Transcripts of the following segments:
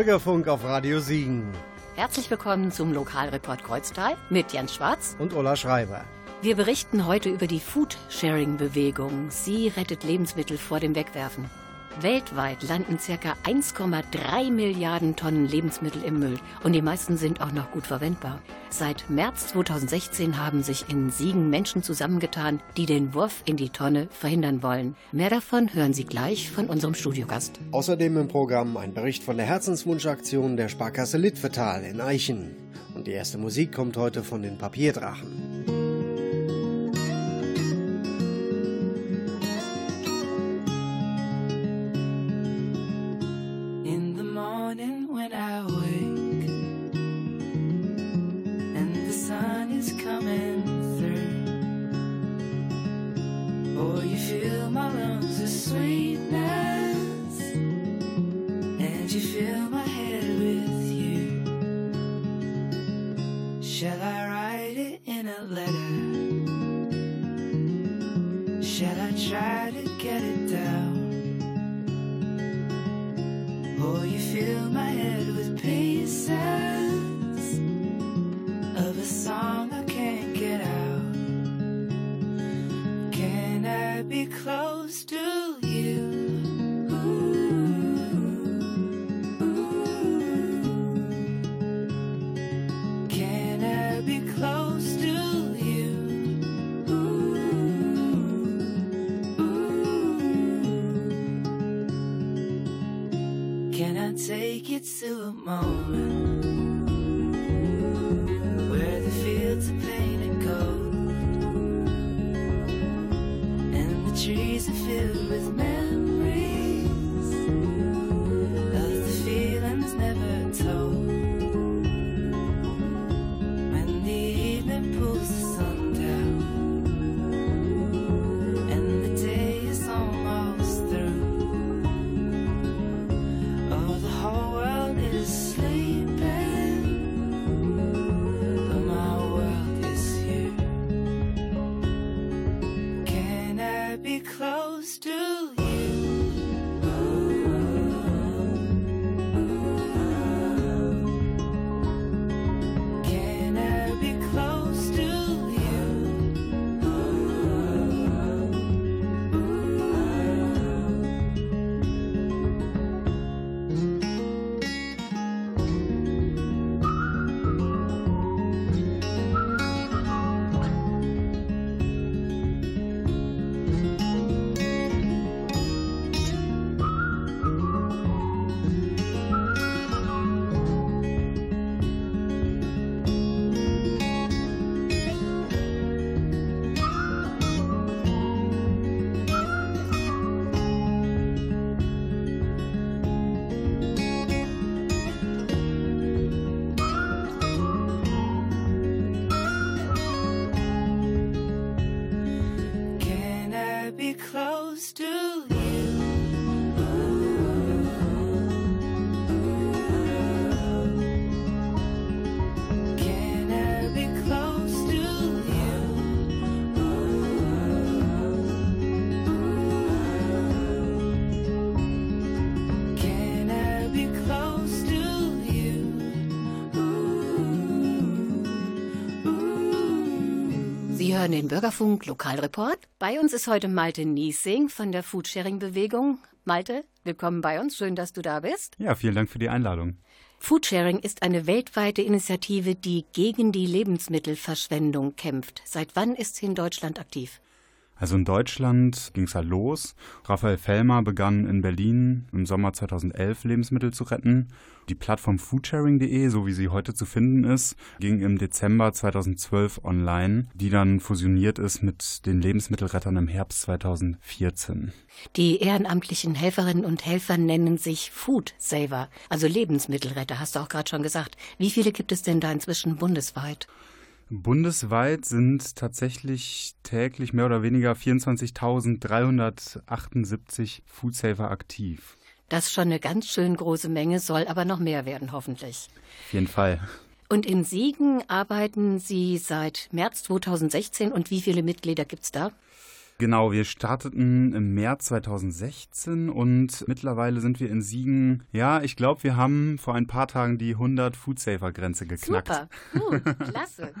Bürgerfunk auf Radio Siegen. Herzlich willkommen zum Lokalreport Kreuztal mit Jens Schwarz und Ulla Schreiber. Wir berichten heute über die Food-Sharing-Bewegung. Sie rettet Lebensmittel vor dem Wegwerfen. Weltweit landen ca. 1,3 Milliarden Tonnen Lebensmittel im Müll und die meisten sind auch noch gut verwendbar. Seit März 2016 haben sich in Siegen Menschen zusammengetan, die den Wurf in die Tonne verhindern wollen. Mehr davon hören Sie gleich von unserem Studiogast. Außerdem im Programm ein Bericht von der Herzenswunschaktion der Sparkasse Litvetal in Eichen. Und die erste Musik kommt heute von den Papierdrachen. hollow to sweetness, and you fill my head with you. Shall I write it in a letter? Shall I try to get it down? Or you fill my head with pieces? close to you. Can I be close to you? Can I take it to a moment? Hören den Bürgerfunk Lokalreport. Bei uns ist heute Malte Niesing von der Foodsharing-Bewegung. Malte, willkommen bei uns. Schön, dass du da bist. Ja, vielen Dank für die Einladung. Foodsharing ist eine weltweite Initiative, die gegen die Lebensmittelverschwendung kämpft. Seit wann ist sie in Deutschland aktiv? Also in Deutschland ging es halt los. Raphael Fellmer begann in Berlin im Sommer 2011 Lebensmittel zu retten. Die Plattform foodsharing.de, so wie sie heute zu finden ist, ging im Dezember 2012 online, die dann fusioniert ist mit den Lebensmittelrettern im Herbst 2014. Die ehrenamtlichen Helferinnen und Helfer nennen sich Food Saver, also Lebensmittelretter, hast du auch gerade schon gesagt. Wie viele gibt es denn da inzwischen bundesweit? Bundesweit sind tatsächlich täglich mehr oder weniger 24.378 Foodsaver aktiv. Das ist schon eine ganz schön große Menge, soll aber noch mehr werden, hoffentlich. Auf jeden Fall. Und in Siegen arbeiten Sie seit März 2016 und wie viele Mitglieder gibt es da? Genau, wir starteten im März 2016 und mittlerweile sind wir in Siegen. Ja, ich glaube, wir haben vor ein paar Tagen die 100 Foodsafer-Grenze geknackt. Super, uh, klasse.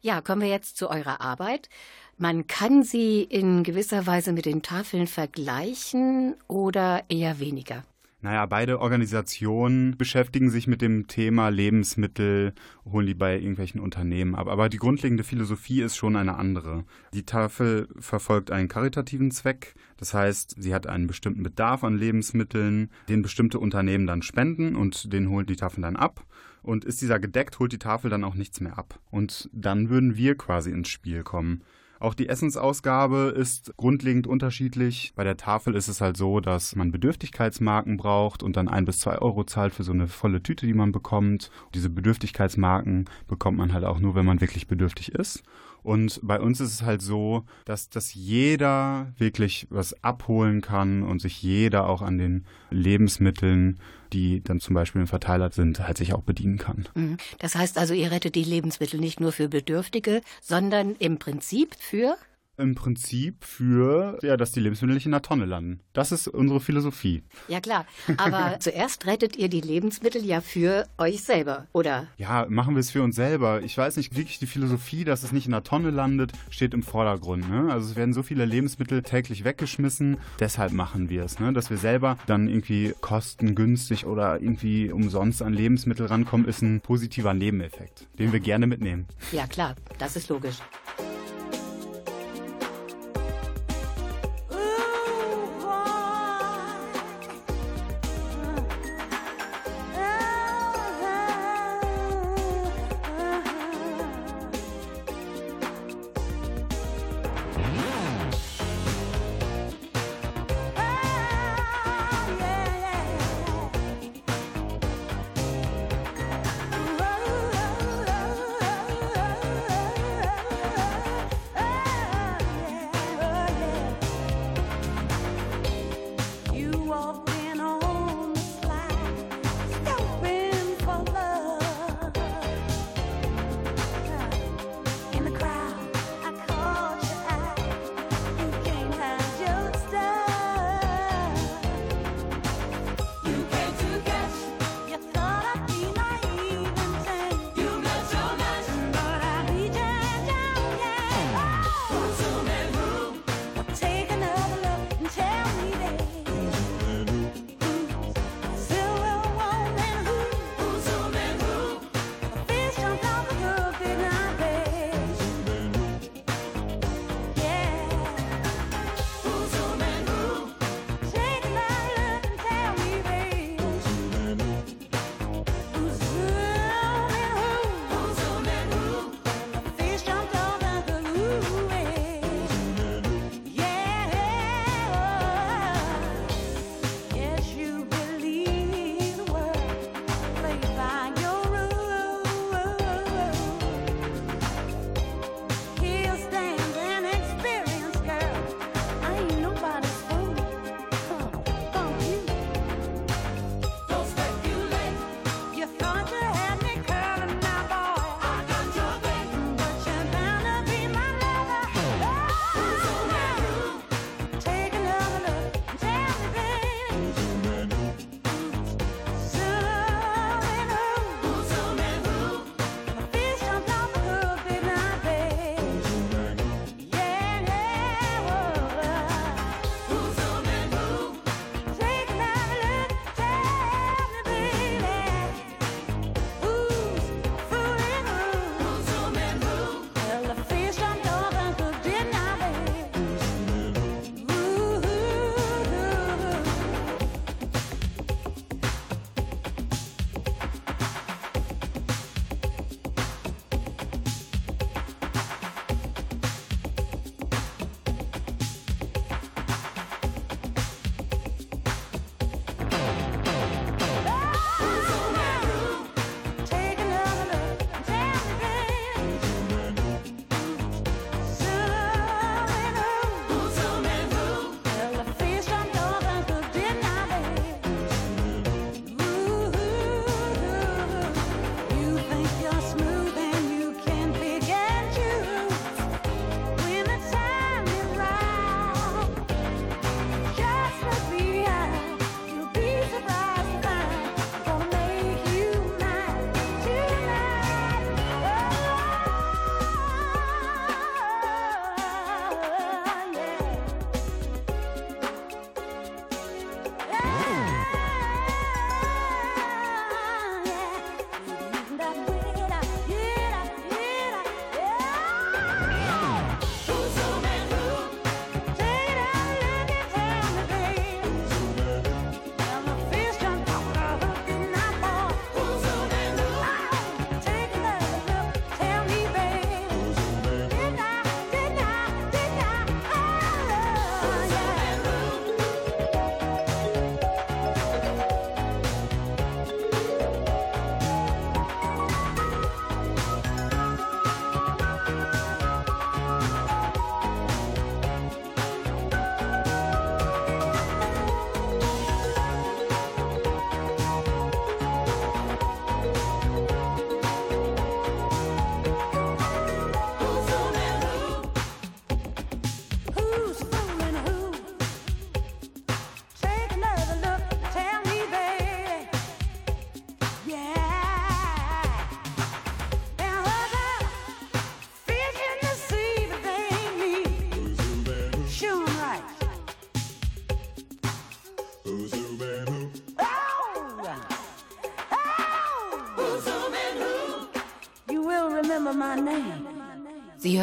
Ja, kommen wir jetzt zu eurer Arbeit. Man kann sie in gewisser Weise mit den Tafeln vergleichen oder eher weniger. Naja, beide Organisationen beschäftigen sich mit dem Thema Lebensmittel, holen die bei irgendwelchen Unternehmen ab. Aber die grundlegende Philosophie ist schon eine andere. Die Tafel verfolgt einen karitativen Zweck. Das heißt, sie hat einen bestimmten Bedarf an Lebensmitteln, den bestimmte Unternehmen dann spenden und den holt die Tafel dann ab. Und ist dieser gedeckt, holt die Tafel dann auch nichts mehr ab. Und dann würden wir quasi ins Spiel kommen. Auch die Essensausgabe ist grundlegend unterschiedlich. Bei der Tafel ist es halt so, dass man Bedürftigkeitsmarken braucht und dann ein bis zwei Euro zahlt für so eine volle Tüte, die man bekommt. Diese Bedürftigkeitsmarken bekommt man halt auch nur, wenn man wirklich bedürftig ist. Und bei uns ist es halt so, dass, dass jeder wirklich was abholen kann und sich jeder auch an den Lebensmitteln, die dann zum Beispiel im Verteiler sind, halt sich auch bedienen kann. Mhm. Das heißt also, ihr rettet die Lebensmittel nicht nur für Bedürftige, sondern im Prinzip für im Prinzip für, ja, dass die Lebensmittel nicht in der Tonne landen. Das ist unsere Philosophie. Ja, klar. Aber zuerst rettet ihr die Lebensmittel ja für euch selber, oder? Ja, machen wir es für uns selber. Ich weiß nicht, wirklich die Philosophie, dass es nicht in der Tonne landet, steht im Vordergrund. Ne? Also es werden so viele Lebensmittel täglich weggeschmissen. Deshalb machen wir es, ne? dass wir selber dann irgendwie kostengünstig oder irgendwie umsonst an Lebensmittel rankommen, ist ein positiver Nebeneffekt, den wir gerne mitnehmen. Ja, klar. Das ist logisch.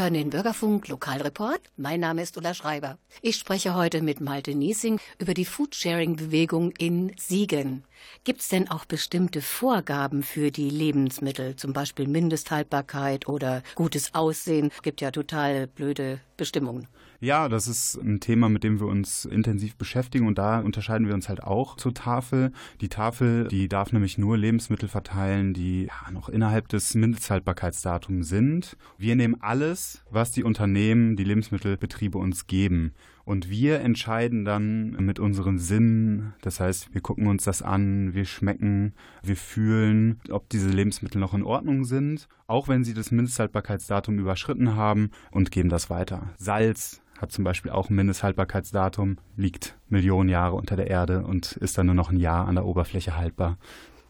Hören den Bürgerfunk Lokalreport. Mein Name ist Ulla Schreiber. Ich spreche heute mit Malte Niesing über die Foodsharing-Bewegung in Siegen. Gibt es denn auch bestimmte Vorgaben für die Lebensmittel, zum Beispiel Mindesthaltbarkeit oder gutes Aussehen? Gibt ja total blöde Bestimmungen. Ja, das ist ein Thema, mit dem wir uns intensiv beschäftigen und da unterscheiden wir uns halt auch zur Tafel. Die Tafel, die darf nämlich nur Lebensmittel verteilen, die ja, noch innerhalb des Mindesthaltbarkeitsdatums sind. Wir nehmen alles, was die Unternehmen, die Lebensmittelbetriebe uns geben. Und wir entscheiden dann mit unseren Sinnen, das heißt, wir gucken uns das an, wir schmecken, wir fühlen, ob diese Lebensmittel noch in Ordnung sind, auch wenn sie das Mindesthaltbarkeitsdatum überschritten haben und geben das weiter. Salz hat zum Beispiel auch ein Mindesthaltbarkeitsdatum, liegt Millionen Jahre unter der Erde und ist dann nur noch ein Jahr an der Oberfläche haltbar.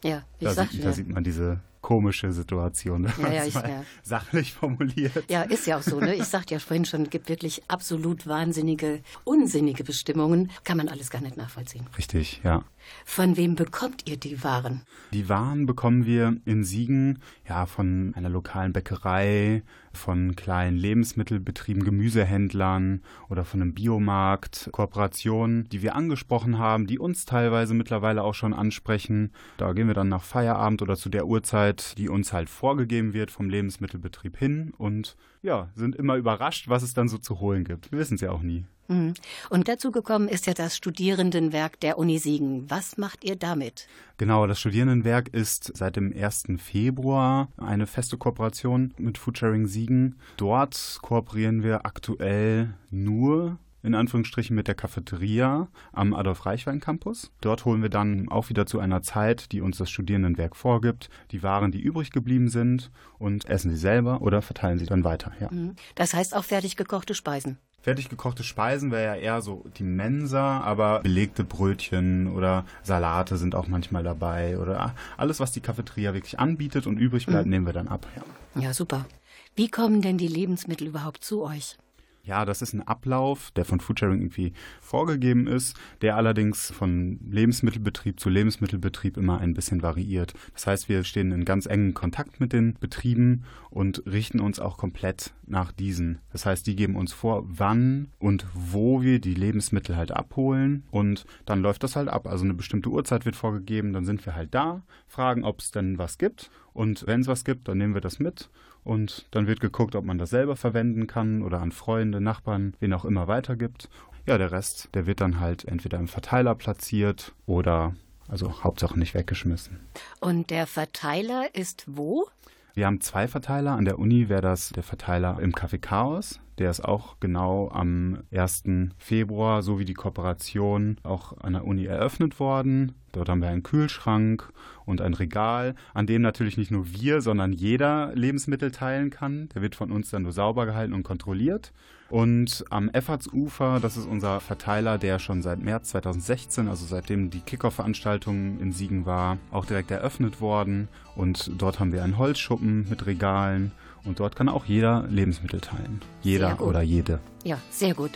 Ja, ich da, sag, sieht, ja. da sieht man diese komische Situation, wenn ja, ja, ich, ja. sachlich formuliert. Ja, ist ja auch so. Ne? Ich sagte ja vorhin schon, es gibt wirklich absolut wahnsinnige, unsinnige Bestimmungen. Kann man alles gar nicht nachvollziehen. Richtig, ja. Von wem bekommt ihr die Waren? Die Waren bekommen wir in Siegen ja von einer lokalen Bäckerei, von kleinen Lebensmittelbetrieben, Gemüsehändlern oder von einem Biomarkt, Kooperationen, die wir angesprochen haben, die uns teilweise mittlerweile auch schon ansprechen. Da gehen wir dann nach Feierabend oder zu der Uhrzeit, die uns halt vorgegeben wird vom Lebensmittelbetrieb hin und ja, sind immer überrascht, was es dann so zu holen gibt. Wir wissen es ja auch nie. Mhm. Und dazu gekommen ist ja das Studierendenwerk der Uni Siegen. Was macht ihr damit? Genau, das Studierendenwerk ist seit dem 1. Februar eine feste Kooperation mit Foodsharing Siegen. Dort kooperieren wir aktuell nur in Anführungsstrichen mit der Cafeteria am Adolf-Reichwein-Campus. Dort holen wir dann auch wieder zu einer Zeit, die uns das Studierendenwerk vorgibt, die Waren, die übrig geblieben sind und essen sie selber oder verteilen sie dann weiter. Ja. Das heißt auch fertig gekochte Speisen. Fertig gekochte Speisen wäre ja eher so die Mensa, aber belegte Brötchen oder Salate sind auch manchmal dabei oder alles, was die Cafeteria wirklich anbietet und übrig bleibt, mhm. nehmen wir dann ab. Ja. ja, super. Wie kommen denn die Lebensmittel überhaupt zu euch? Ja, das ist ein Ablauf, der von Foodsharing irgendwie vorgegeben ist, der allerdings von Lebensmittelbetrieb zu Lebensmittelbetrieb immer ein bisschen variiert. Das heißt, wir stehen in ganz engen Kontakt mit den Betrieben und richten uns auch komplett nach diesen. Das heißt, die geben uns vor, wann und wo wir die Lebensmittel halt abholen und dann läuft das halt ab. Also eine bestimmte Uhrzeit wird vorgegeben, dann sind wir halt da, fragen, ob es denn was gibt und wenn es was gibt, dann nehmen wir das mit und dann wird geguckt, ob man das selber verwenden kann oder an Freunde, Nachbarn, wen auch immer weitergibt. Ja, der Rest, der wird dann halt entweder im Verteiler platziert oder also Hauptsache nicht weggeschmissen. Und der Verteiler ist wo? Wir haben zwei Verteiler. An der Uni wäre das der Verteiler im Café Chaos. Der ist auch genau am 1. Februar, so wie die Kooperation, auch an der Uni eröffnet worden. Dort haben wir einen Kühlschrank und ein Regal, an dem natürlich nicht nur wir, sondern jeder Lebensmittel teilen kann. Der wird von uns dann nur sauber gehalten und kontrolliert. Und am Effortsufer, das ist unser Verteiler, der schon seit März 2016, also seitdem die Kickoff-Veranstaltung in Siegen war, auch direkt eröffnet worden. Und dort haben wir einen Holzschuppen mit Regalen. Und dort kann auch jeder Lebensmittel teilen. Jeder oder jede. Ja, sehr gut.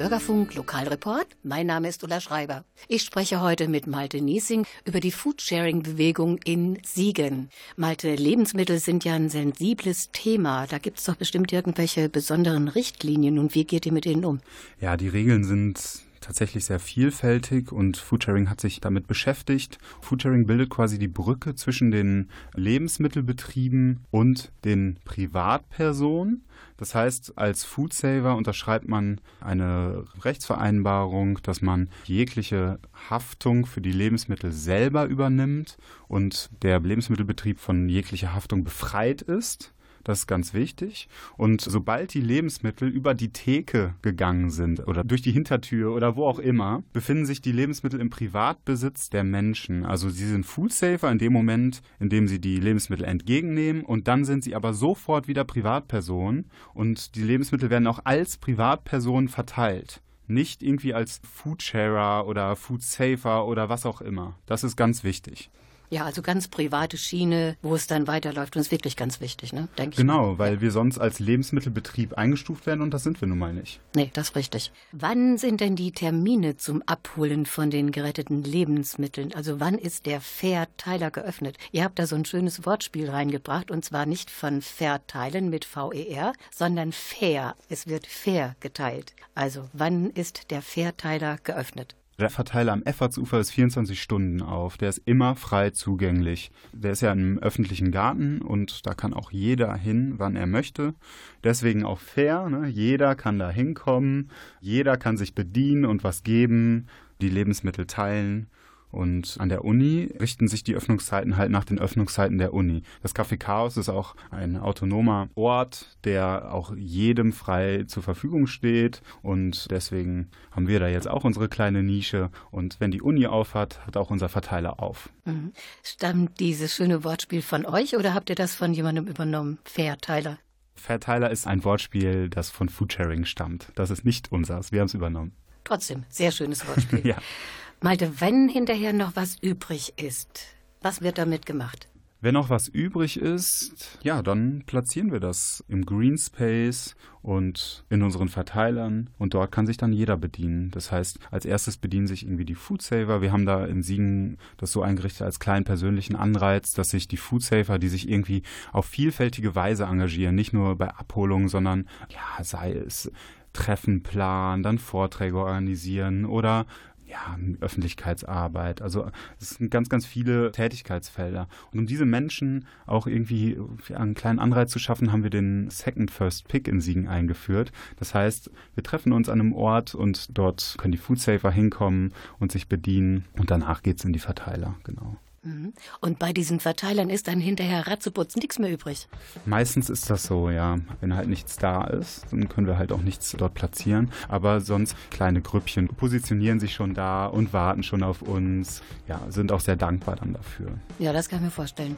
Bürgerfunk Lokalreport. Mein Name ist Ulla Schreiber. Ich spreche heute mit Malte Niesing über die Foodsharing-Bewegung in Siegen. Malte, Lebensmittel sind ja ein sensibles Thema. Da gibt es doch bestimmt irgendwelche besonderen Richtlinien. Und wie geht ihr mit denen um? Ja, die Regeln sind tatsächlich sehr vielfältig und Foodsharing hat sich damit beschäftigt. Foodsharing bildet quasi die Brücke zwischen den Lebensmittelbetrieben und den Privatpersonen. Das heißt, als Foodsaver unterschreibt man eine Rechtsvereinbarung, dass man jegliche Haftung für die Lebensmittel selber übernimmt und der Lebensmittelbetrieb von jeglicher Haftung befreit ist. Das ist ganz wichtig. Und sobald die Lebensmittel über die Theke gegangen sind oder durch die Hintertür oder wo auch immer, befinden sich die Lebensmittel im Privatbesitz der Menschen. Also sie sind Foodsafer in dem Moment, in dem sie die Lebensmittel entgegennehmen und dann sind sie aber sofort wieder Privatpersonen und die Lebensmittel werden auch als Privatpersonen verteilt. Nicht irgendwie als Foodsharer oder Foodsafer oder was auch immer. Das ist ganz wichtig. Ja, also ganz private Schiene, wo es dann weiterläuft. Und ist wirklich ganz wichtig, ne? Denke ich. Genau, weil wir sonst als Lebensmittelbetrieb eingestuft werden und das sind wir nun mal nicht. Nee, das ist richtig. Wann sind denn die Termine zum Abholen von den geretteten Lebensmitteln? Also wann ist der Verteiler geöffnet? Ihr habt da so ein schönes Wortspiel reingebracht und zwar nicht von Verteilen mit VER, sondern fair. Es wird fair geteilt. Also wann ist der Verteiler geöffnet? Der Verteiler am Effortsufer ist 24 Stunden auf. Der ist immer frei zugänglich. Der ist ja im öffentlichen Garten und da kann auch jeder hin, wann er möchte. Deswegen auch fair. Ne? Jeder kann da hinkommen. Jeder kann sich bedienen und was geben, die Lebensmittel teilen. Und an der Uni richten sich die Öffnungszeiten halt nach den Öffnungszeiten der Uni. Das Café Chaos ist auch ein autonomer Ort, der auch jedem frei zur Verfügung steht. Und deswegen haben wir da jetzt auch unsere kleine Nische. Und wenn die Uni aufhat, hat auch unser Verteiler auf. Mhm. Stammt dieses schöne Wortspiel von euch oder habt ihr das von jemandem übernommen? Verteiler. Verteiler ist ein Wortspiel, das von Foodsharing stammt. Das ist nicht unseres. Wir haben es übernommen. Trotzdem, sehr schönes Wortspiel. Ja. Malte, wenn hinterher noch was übrig ist, was wird damit gemacht? Wenn noch was übrig ist, ja, dann platzieren wir das im Green Space und in unseren Verteilern und dort kann sich dann jeder bedienen. Das heißt, als erstes bedienen sich irgendwie die Foodsaver. Wir haben da in Siegen das so eingerichtet als kleinen persönlichen Anreiz, dass sich die Foodsaver, die sich irgendwie auf vielfältige Weise engagieren, nicht nur bei Abholungen, sondern ja, sei es Treffen planen, dann Vorträge organisieren oder ja, Öffentlichkeitsarbeit. Also es sind ganz, ganz viele Tätigkeitsfelder. Und um diese Menschen auch irgendwie einen kleinen Anreiz zu schaffen, haben wir den Second First Pick in Siegen eingeführt. Das heißt, wir treffen uns an einem Ort und dort können die Foodsafer hinkommen und sich bedienen und danach geht's in die Verteiler, genau. Mhm. Und bei diesen Verteilern ist dann hinterher ratzeputz nichts mehr übrig. Meistens ist das so, ja. Wenn halt nichts da ist, dann können wir halt auch nichts dort platzieren. Aber sonst kleine Grüppchen positionieren sich schon da und warten schon auf uns. Ja, sind auch sehr dankbar dann dafür. Ja, das kann ich mir vorstellen.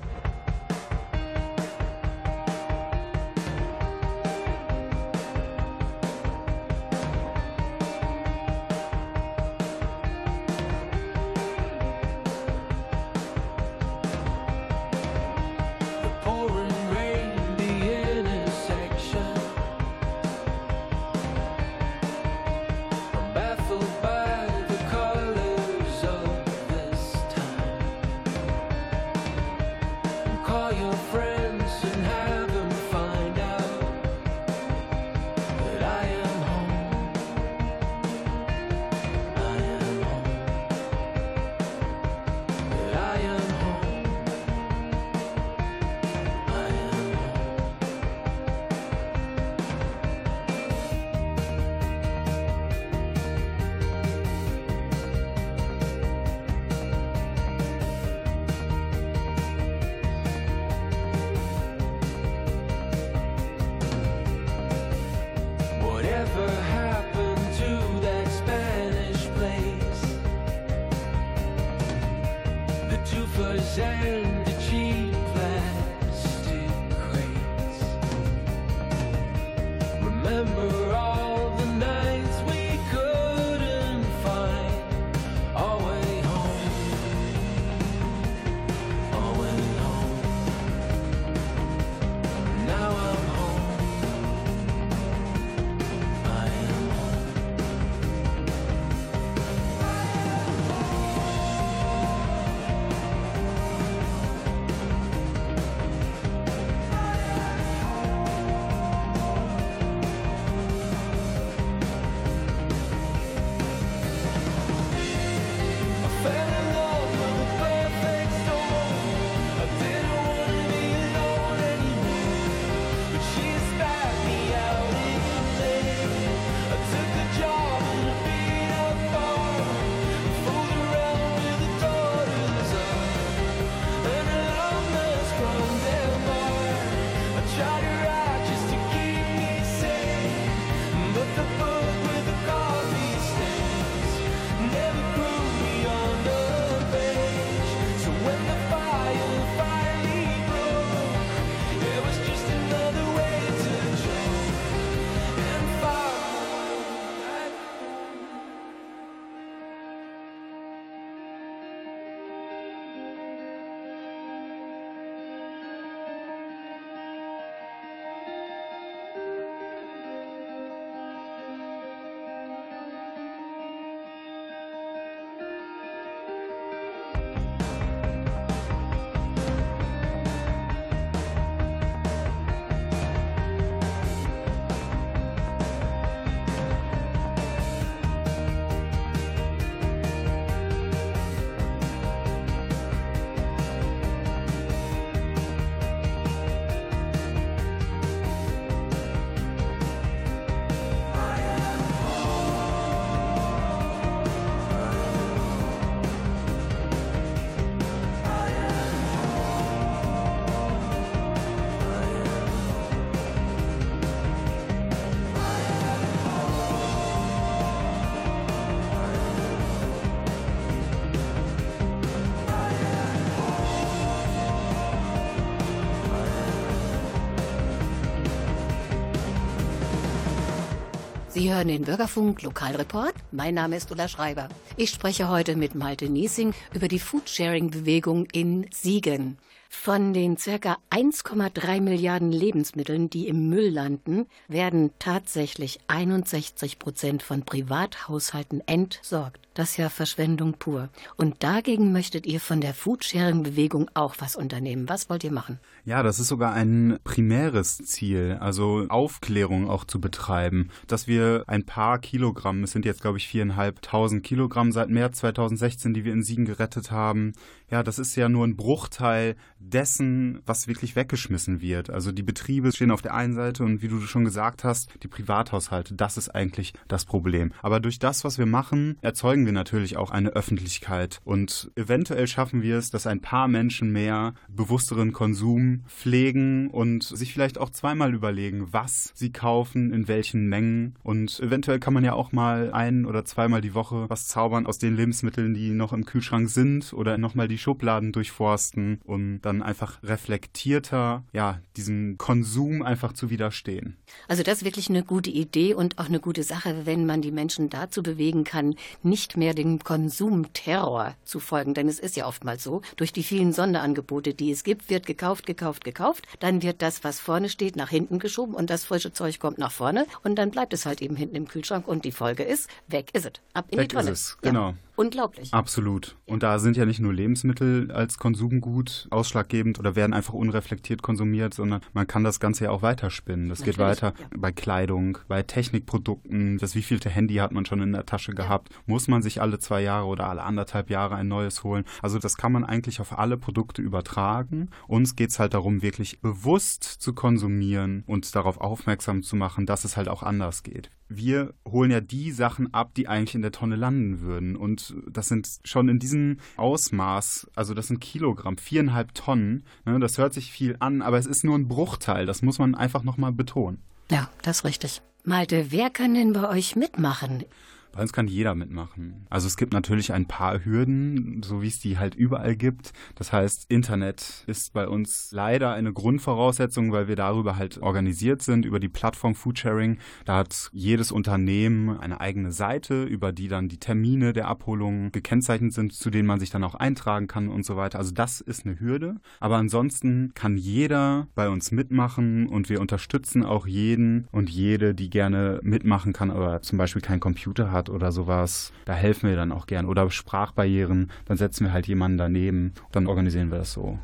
Sie hören den Bürgerfunk Lokalreport. Mein Name ist Ulla Schreiber. Ich spreche heute mit Malte Niesing über die Foodsharing-Bewegung in Siegen. Von den circa 1,3 Milliarden Lebensmitteln, die im Müll landen, werden tatsächlich 61 Prozent von Privathaushalten entsorgt. Das ist ja Verschwendung pur. Und dagegen möchtet ihr von der Foodsharing-Bewegung auch was unternehmen. Was wollt ihr machen? Ja, das ist sogar ein primäres Ziel, also Aufklärung auch zu betreiben, dass wir ein paar Kilogramm, es sind jetzt glaube ich viereinhalbtausend Kilogramm seit März 2016, die wir in Siegen gerettet haben. Ja, das ist ja nur ein Bruchteil dessen, was wirklich weggeschmissen wird. Also die Betriebe stehen auf der einen Seite und wie du schon gesagt hast, die Privathaushalte, das ist eigentlich das Problem. Aber durch das, was wir machen, erzeugen wir natürlich auch eine Öffentlichkeit und eventuell schaffen wir es, dass ein paar Menschen mehr bewussteren Konsum pflegen und sich vielleicht auch zweimal überlegen, was sie kaufen, in welchen Mengen. Und eventuell kann man ja auch mal ein oder zweimal die Woche was zaubern aus den Lebensmitteln, die noch im Kühlschrank sind oder nochmal die Schubladen durchforsten, um dann einfach reflektierter, ja, diesem Konsum einfach zu widerstehen. Also das ist wirklich eine gute Idee und auch eine gute Sache, wenn man die Menschen dazu bewegen kann, nicht mehr dem Konsumterror zu folgen. Denn es ist ja oftmals so, durch die vielen Sonderangebote, die es gibt, wird gekauft, gekauft, gekauft. Dann wird das, was vorne steht, nach hinten geschoben und das frische Zeug kommt nach vorne und dann bleibt es halt eben hinten im Kühlschrank und die Folge ist, weg ist es. Ab in Weg die Tonne. ist es, genau. Ja. Unglaublich. Absolut. Und da sind ja nicht nur Lebensmittel als Konsumgut ausschlaggebend oder werden einfach unreflektiert konsumiert, sondern man kann das Ganze ja auch weiterspinnen. Das geht Natürlich, weiter ja. bei Kleidung, bei Technikprodukten. Das wievielte Handy hat man schon in der Tasche gehabt? Muss man sich alle zwei Jahre oder alle anderthalb Jahre ein neues holen? Also das kann man eigentlich auf alle Produkte übertragen. Uns geht es halt darum, wirklich bewusst zu konsumieren und darauf aufmerksam zu machen, dass es halt auch anders geht wir holen ja die Sachen ab, die eigentlich in der Tonne landen würden. Und das sind schon in diesem Ausmaß, also das sind Kilogramm, viereinhalb Tonnen. Ne, das hört sich viel an, aber es ist nur ein Bruchteil. Das muss man einfach nochmal betonen. Ja, das ist richtig. Malte, wer kann denn bei euch mitmachen? Bei uns kann jeder mitmachen. Also es gibt natürlich ein paar Hürden, so wie es die halt überall gibt. Das heißt, Internet ist bei uns leider eine Grundvoraussetzung, weil wir darüber halt organisiert sind, über die Plattform Foodsharing. Da hat jedes Unternehmen eine eigene Seite, über die dann die Termine der Abholung gekennzeichnet sind, zu denen man sich dann auch eintragen kann und so weiter. Also das ist eine Hürde. Aber ansonsten kann jeder bei uns mitmachen und wir unterstützen auch jeden und jede, die gerne mitmachen kann, aber zum Beispiel keinen Computer hat oder sowas. Da helfen wir dann auch gern. Oder Sprachbarrieren, dann setzen wir halt jemanden daneben, dann organisieren wir das so.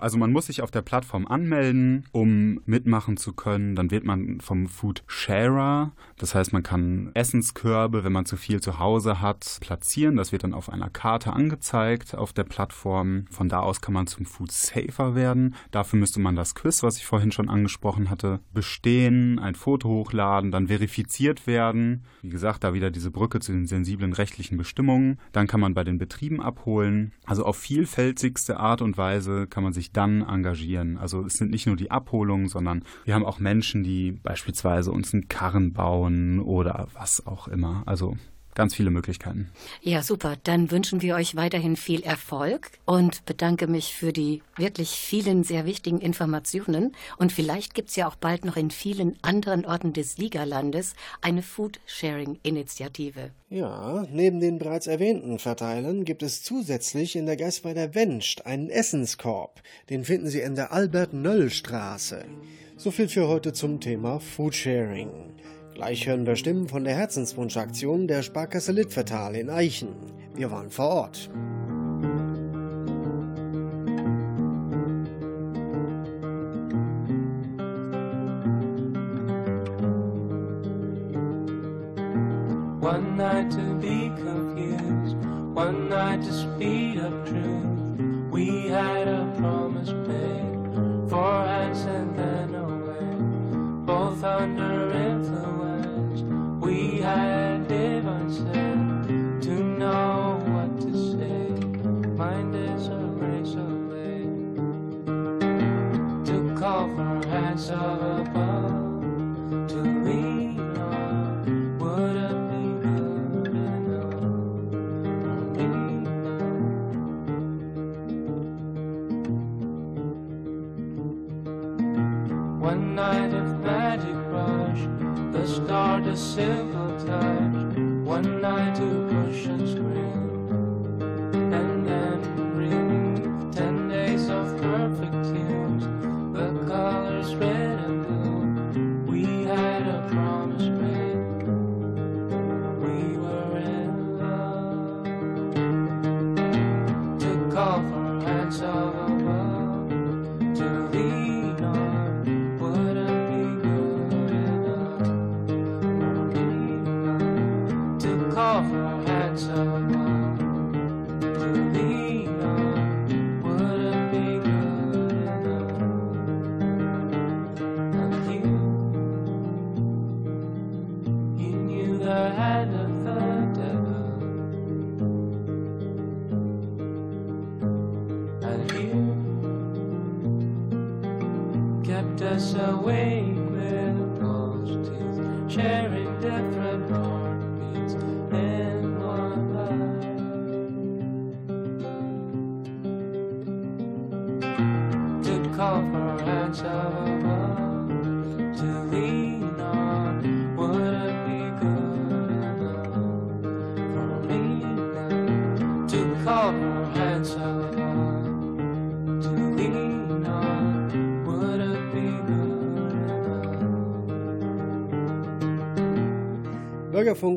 Also man muss sich auf der Plattform anmelden, um mitmachen zu können. Dann wird man vom Food Sharer, das heißt man kann Essenskörbe, wenn man zu viel zu Hause hat, platzieren. Das wird dann auf einer Karte angezeigt auf der Plattform. Von da aus kann man zum Food Safer werden. Dafür müsste man das Quiz, was ich vorhin schon angesprochen hatte, bestehen, ein Foto hochladen, dann verifiziert werden. Wie gesagt, da wieder diese Brücke zu den sensiblen rechtlichen Bestimmungen. Dann kann man bei den Betrieben abholen. Also auf vielfältigste Art und Weise kann man sich dann engagieren. Also es sind nicht nur die Abholungen, sondern wir haben auch Menschen, die beispielsweise uns einen Karren bauen oder was auch immer. Also ganz viele Möglichkeiten. Ja, super. Dann wünschen wir euch weiterhin viel Erfolg und bedanke mich für die wirklich vielen sehr wichtigen Informationen. Und vielleicht gibt's ja auch bald noch in vielen anderen Orten des Siegerlandes eine Food-Sharing-Initiative. Ja, neben den bereits erwähnten Verteilern gibt es zusätzlich in der Geisweider Wenscht einen Essenskorb. Den finden Sie in der Albert-Nöll-Straße. So viel für heute zum Thema Foodsharing. Gleich hören wir Stimmen von der Herzenswunschaktion der Sparkasse Littvertal in Eichen. Wir waren vor Ort. We had divine sense to know what to say. Mind is a race away to call for hands of just simple time.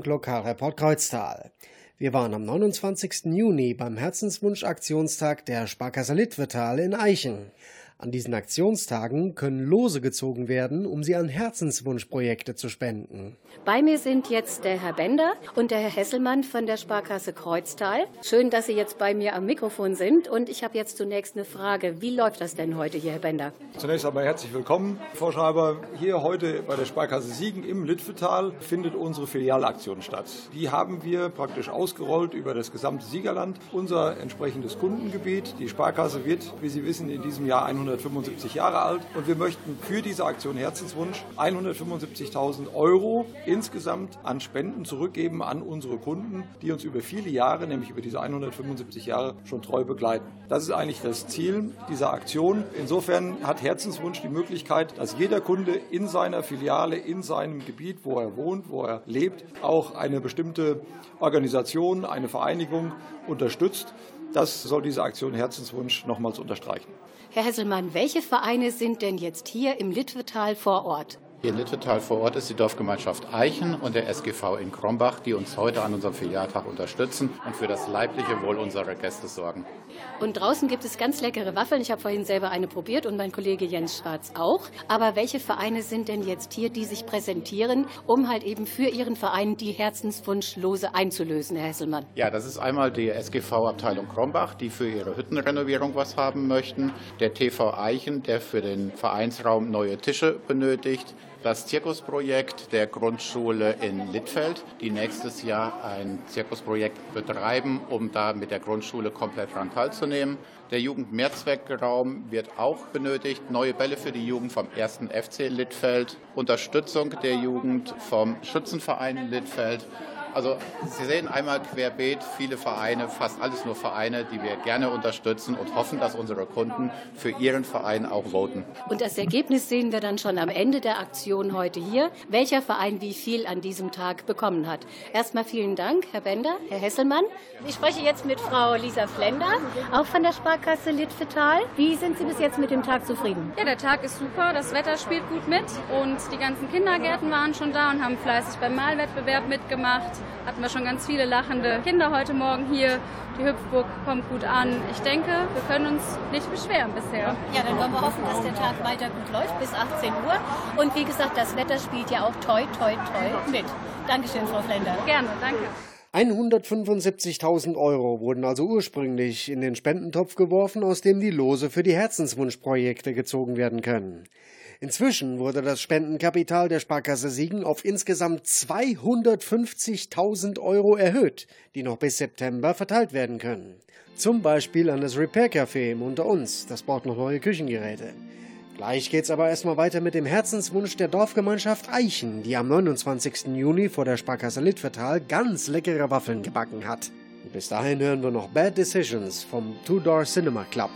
Bürgerfunk Lokalreport Kreuztal. Wir waren am 29. Juni beim Herzenswunsch-Aktionstag der Sparkasse Littvertal in Eichen. An diesen Aktionstagen können Lose gezogen werden, um sie an Herzenswunschprojekte zu spenden. Bei mir sind jetzt der Herr Bender und der Herr Hesselmann von der Sparkasse Kreuztal. Schön, dass Sie jetzt bei mir am Mikrofon sind. Und ich habe jetzt zunächst eine Frage. Wie läuft das denn heute hier, Herr Bender? Zunächst einmal herzlich willkommen, Frau Schreiber. Hier heute bei der Sparkasse Siegen im Litvetal findet unsere Filialaktion statt. Die haben wir praktisch ausgerollt über das gesamte Siegerland. Unser entsprechendes Kundengebiet. Die Sparkasse wird, wie Sie wissen, in diesem Jahr 100 175 Jahre alt und wir möchten für diese Aktion Herzenswunsch 175.000 Euro insgesamt an Spenden zurückgeben an unsere Kunden, die uns über viele Jahre, nämlich über diese 175 Jahre, schon treu begleiten. Das ist eigentlich das Ziel dieser Aktion. Insofern hat Herzenswunsch die Möglichkeit, dass jeder Kunde in seiner Filiale, in seinem Gebiet, wo er wohnt, wo er lebt, auch eine bestimmte Organisation, eine Vereinigung unterstützt. Das soll diese Aktion Herzenswunsch nochmals unterstreichen. Herr Hesselmann, welche Vereine sind denn jetzt hier im Litwetal vor Ort? Hier in Littetal vor Ort ist die Dorfgemeinschaft Eichen und der SGV in Krombach, die uns heute an unserem Filialtag unterstützen und für das leibliche Wohl unserer Gäste sorgen. Und draußen gibt es ganz leckere Waffeln. Ich habe vorhin selber eine probiert und mein Kollege Jens Schwarz auch. Aber welche Vereine sind denn jetzt hier, die sich präsentieren, um halt eben für ihren Verein die Herzenswunschlose einzulösen, Herr Hesselmann? Ja, das ist einmal die SGV-Abteilung Krombach, die für ihre Hüttenrenovierung was haben möchten. Der TV Eichen, der für den Vereinsraum neue Tische benötigt. Das Zirkusprojekt der Grundschule in Littfeld, die nächstes Jahr ein Zirkusprojekt betreiben, um da mit der Grundschule komplett dran teilzunehmen. Der Jugendmehrzweckraum wird auch benötigt. Neue Bälle für die Jugend vom 1. FC Littfeld. Unterstützung der Jugend vom Schützenverein Littfeld. Also Sie sehen einmal querbeet viele Vereine, fast alles nur Vereine, die wir gerne unterstützen und hoffen, dass unsere Kunden für ihren Verein auch voten. Und das Ergebnis sehen wir dann schon am Ende der Aktion heute hier, welcher Verein wie viel an diesem Tag bekommen hat. Erstmal vielen Dank, Herr Bender, Herr Hesselmann. Ich spreche jetzt mit Frau Lisa Flender, auch von der Sparkasse Littfetal. Wie sind Sie bis jetzt mit dem Tag zufrieden? Ja, der Tag ist super, das Wetter spielt gut mit und die ganzen Kindergärten waren schon da und haben fleißig beim Malwettbewerb mitgemacht. Hatten wir schon ganz viele lachende Kinder heute Morgen hier. Die Hüpfburg kommt gut an. Ich denke, wir können uns nicht beschweren bisher. Ja, dann wollen wir hoffen, dass der Tag weiter gut läuft bis 18 Uhr. Und wie gesagt, das Wetter spielt ja auch toi, toi, toi mit. Dankeschön, Frau Flender. Gerne, danke. 175.000 Euro wurden also ursprünglich in den Spendentopf geworfen, aus dem die Lose für die Herzenswunschprojekte gezogen werden können. Inzwischen wurde das Spendenkapital der Sparkasse Siegen auf insgesamt 250.000 Euro erhöht, die noch bis September verteilt werden können. Zum Beispiel an das Repair Café im Unter uns, das baut noch neue Küchengeräte. Gleich geht's aber erstmal weiter mit dem Herzenswunsch der Dorfgemeinschaft Eichen, die am 29. Juni vor der Sparkasse Litvertal ganz leckere Waffeln gebacken hat. Bis dahin hören wir noch Bad Decisions vom Two Door Cinema Club.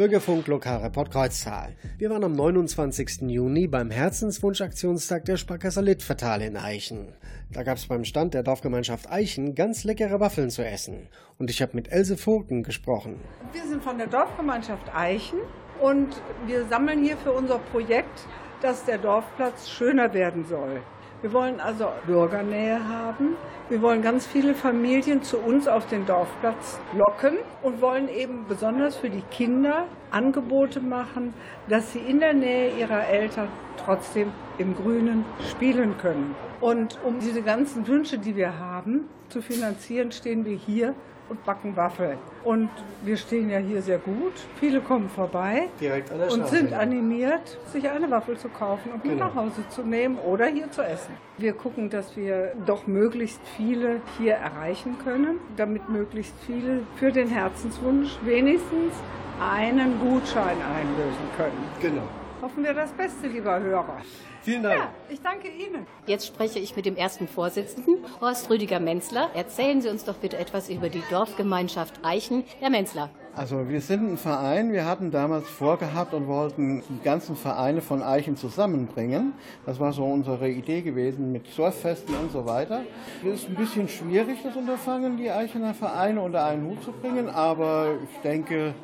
Bürgerfunk Lokalreport Kreuztal. Wir waren am 29. Juni beim Herzenswunsch-Aktionstag der Sparkasse Littvertal in Eichen. Da gab es beim Stand der Dorfgemeinschaft Eichen ganz leckere Waffeln zu essen. Und ich habe mit Else Vogten gesprochen. Wir sind von der Dorfgemeinschaft Eichen und wir sammeln hier für unser Projekt, dass der Dorfplatz schöner werden soll. Wir wollen also Bürgernähe haben. Wir wollen ganz viele Familien zu uns auf den Dorfplatz locken und wollen eben besonders für die Kinder Angebote machen, dass sie in der Nähe ihrer Eltern trotzdem im Grünen spielen können. Und um diese ganzen Wünsche, die wir haben, zu finanzieren, stehen wir hier und backen Waffeln. Und wir stehen ja hier sehr gut. Viele kommen vorbei Direkt an der und Straße. sind animiert, sich eine Waffel zu kaufen und mit Genau. nach Hause zu nehmen oder hier zu essen. Wir gucken, dass wir doch möglichst viele hier erreichen können, damit möglichst viele für den Herzenswunsch wenigstens einen Gutschein einlösen können. Genau. Hoffen wir das Beste, lieber Hörer. Vielen Dank. Ja, ich danke Ihnen. Jetzt spreche ich mit dem ersten Vorsitzenden, Horst Rüdiger Menzler. Erzählen Sie uns doch bitte etwas über die Dorfgemeinschaft Eichen. Herr Menzler. Also wir sind ein Verein, wir hatten damals vorgehabt und wollten die ganzen Vereine von Eichen zusammenbringen. Das war so unsere Idee gewesen mit Surffesten und so weiter. Es ist ein bisschen schwierig, das Unterfangen, die Eichener Vereine unter einen Hut zu bringen, aber ich denke,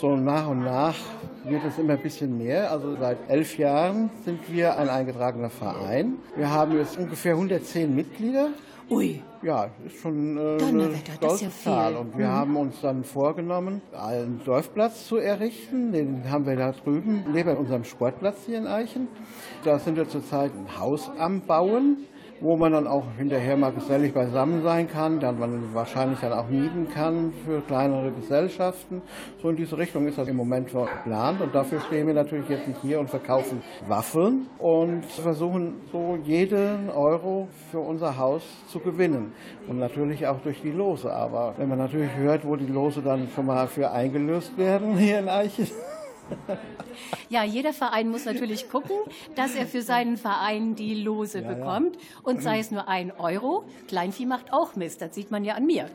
so nach und nach wird es immer ein bisschen mehr. Also seit elf Jahren sind wir ein eingetragener Verein. Wir haben jetzt ungefähr 110 Mitglieder. Ui, Ja, ist schon äh, eine Donnerwetter, das ist ja viel. Zahl. Und wir Mhm. haben uns dann vorgenommen, einen Dorfplatz zu errichten. Den haben wir da drüben, neben unserem Sportplatz hier in Eichen. Da sind wir zurzeit ein Haus am Bauen, wo man dann auch hinterher mal gesellig beisammen sein kann, dann man wahrscheinlich dann auch mieten kann für kleinere Gesellschaften. So in diese Richtung ist das im Moment geplant. Und dafür stehen wir natürlich jetzt nicht hier und verkaufen Waffeln und versuchen so jeden Euro für unser Haus zu gewinnen. Und natürlich auch durch die Lose. Aber wenn man natürlich hört, wo die Lose dann schon mal für eingelöst werden hier in Eichen, Ja, jeder Verein muss natürlich gucken, dass er für seinen Verein die Lose bekommt. Und sei es nur ein Euro. Kleinvieh macht auch Mist, das sieht man ja an mir.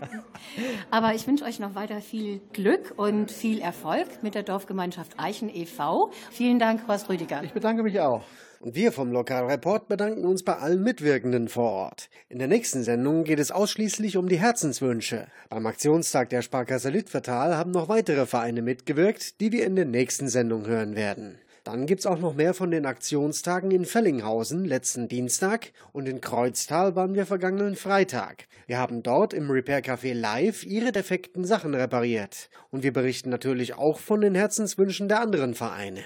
Aber ich wünsche euch noch weiter viel Glück und viel Erfolg mit der Dorfgemeinschaft Eichen e.V. Vielen Dank, Horst Rüdiger. ich bedanke mich auch. Und wir vom Lokalreport bedanken uns bei allen Mitwirkenden vor Ort. In der nächsten Sendung geht es ausschließlich um die Herzenswünsche. Beim Aktionstag der Sparkasse Littvertal haben noch weitere Vereine mitgewirkt, die wir in der nächsten Sendung hören werden. Dann gibt's auch noch mehr von den Aktionstagen in Fellinghausen letzten Dienstag und in Kreuztal waren wir vergangenen Freitag. Wir haben dort im Repair Café live ihre defekten Sachen repariert. Und wir berichten natürlich auch von den Herzenswünschen der anderen Vereine.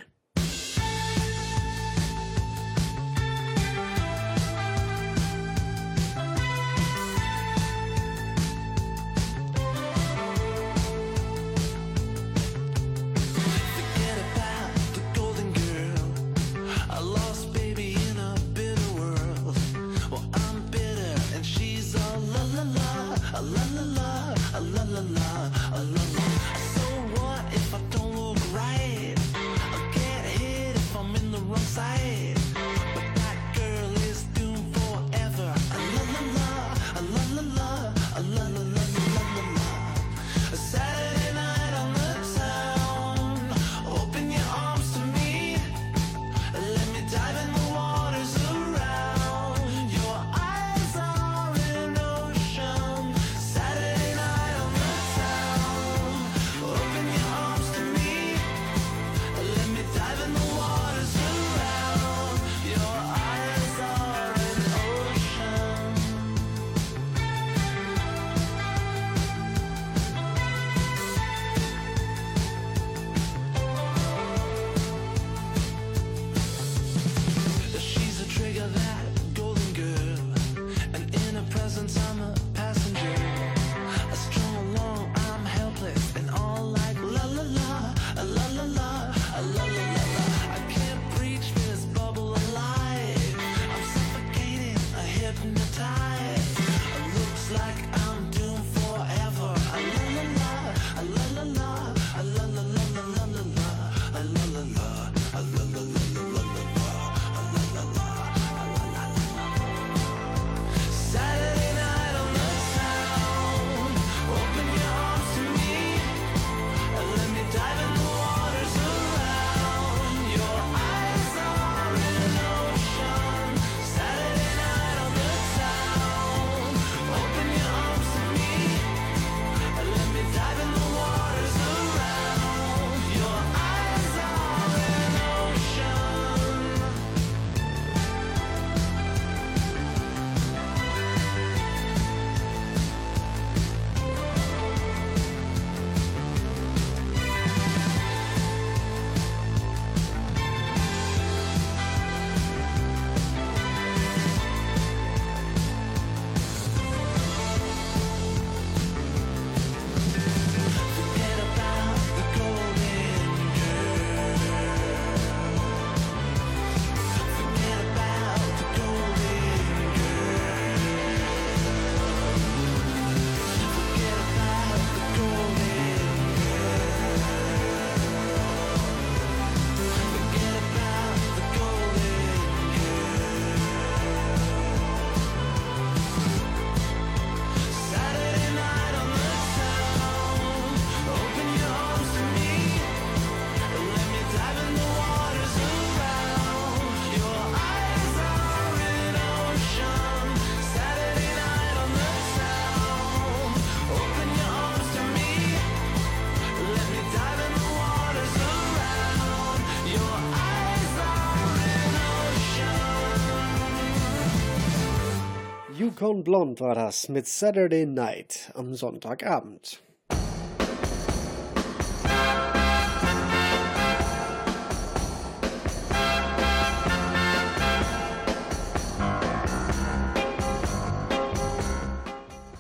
Yukon Blonde war das mit Saturday Night am Sonntagabend.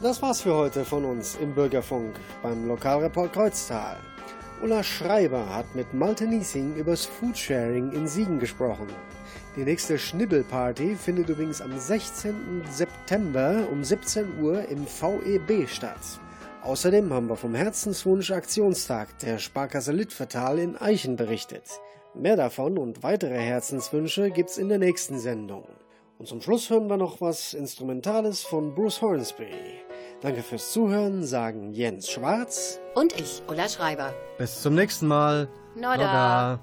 Das war's für heute von uns im Bürgerfunk beim Lokalreport Kreuztal. Ulla Schreiber hat mit Malte Niesing übers Foodsharing in Siegen gesprochen. Die nächste Schnibbelparty findet übrigens am 16. September um 17 Uhr im VEB statt. Außerdem haben wir vom Herzenswunsch Aktionstag der Sparkasse Littvertal in Eichen berichtet. Mehr davon und weitere Herzenswünsche gibt's in der nächsten Sendung. Und zum Schluss hören wir noch was Instrumentales von Bruce Hornsby. Danke fürs Zuhören, sagen Jens Schwarz Und ich, Ulla Schreiber. Bis zum nächsten Mal. Noda. Noda.